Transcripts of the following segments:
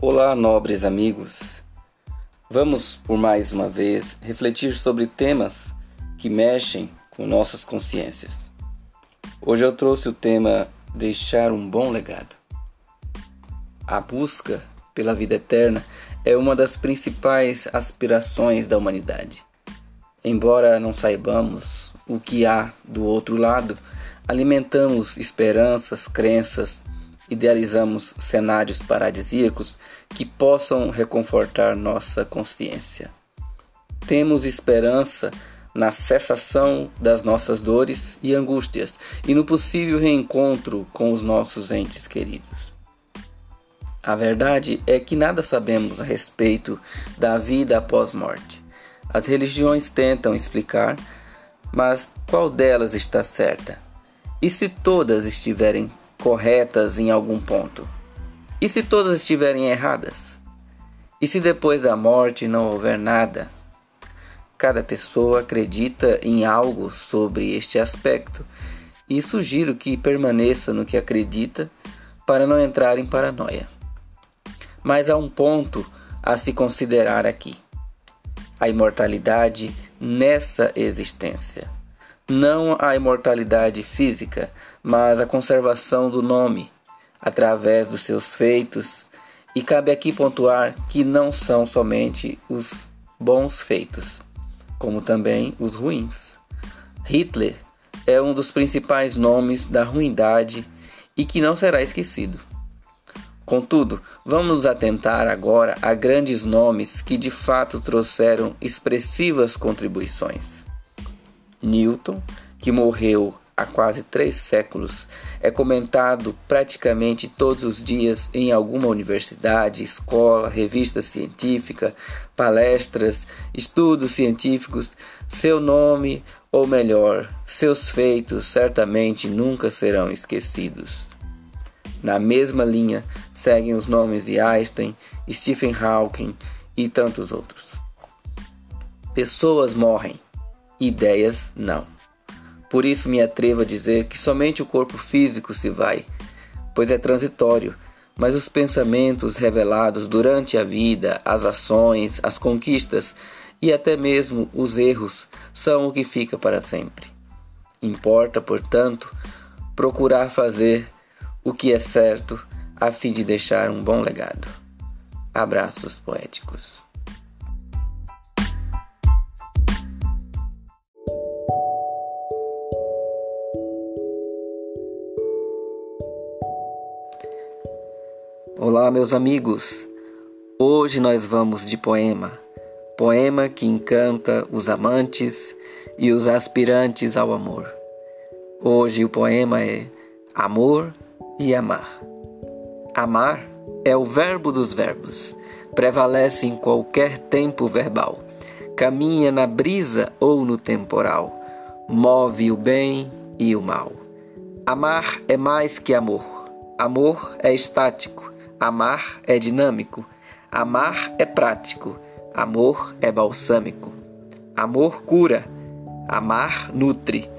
Olá, nobres amigos. Vamos por mais uma vez refletir sobre temas que mexem com nossas consciências. Hoje eu trouxe o tema Deixar um bom legado. A busca pela vida eterna é uma das principais aspirações da humanidade. Embora não saibamos o que há do outro lado, alimentamos esperanças, crenças, idealizamos cenários paradisíacos que possam reconfortar nossa consciência. Temos esperança na cessação das nossas dores e angústias e no possível reencontro com os nossos entes queridos. A verdade é que nada sabemos a respeito da vida após morte. As religiões tentam explicar, mas qual delas está certa? E se todas estiverem corretas em algum ponto? E se todas estiverem erradas? E se depois da morte não houver nada? Cada pessoa acredita em algo sobre este aspecto e sugiro que permaneça no que acredita para não entrar em paranoia. Mas há um ponto a se considerar aqui: a imortalidade nessa existência. Não a imortalidade física, mas a conservação do nome através dos seus feitos. E cabe aqui pontuar que não são somente os bons feitos, como também os ruins. Hitler é um dos principais nomes da ruindade e que não será esquecido. Contudo, vamos nos atentar agora a grandes nomes que de fato trouxeram expressivas contribuições. Newton, que morreu há quase três séculos, é comentado praticamente todos os dias em alguma universidade, escola, revista científica, palestras, estudos científicos. Seu nome, ou melhor, seus feitos, certamente nunca serão esquecidos. Na mesma linha seguem os nomes de Einstein, Stephen Hawking e tantos outros. Pessoas morrem, ideias não. Por isso me atrevo a dizer que somente o corpo físico se vai, pois é transitório, mas os pensamentos revelados durante a vida, as ações, as conquistas e até mesmo os erros são o que fica para sempre. Importa, portanto, procurar fazer o que é certo a fim de deixar um bom legado. Abraços poéticos. Olá, meus amigos. Hoje nós vamos de poema. Poema que encanta os amantes e os aspirantes ao amor. Hoje o poema é Amor e amar. Amar é o verbo dos verbos, prevalece em qualquer tempo verbal, caminha na brisa ou no temporal, move o bem e o mal. Amar é mais que amor. Amor é estático, amar é dinâmico, amar é prático, amor é balsâmico. Amor cura, amar nutre,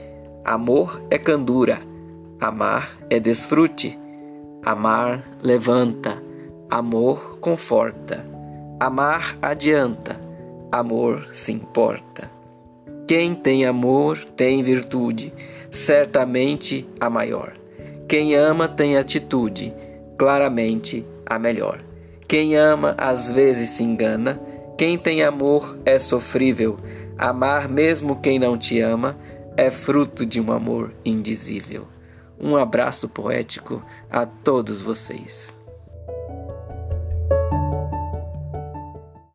amor é candura. Amar é desfrute. Amar levanta. Amor conforta. Amar adianta. Amor se importa. Quem tem amor tem virtude, certamente a maior. Quem ama tem atitude, claramente a melhor. Quem ama às vezes se engana, quem tem amor é sofrível. Amar mesmo quem não te ama é fruto de um amor indizível. Um abraço poético a todos vocês.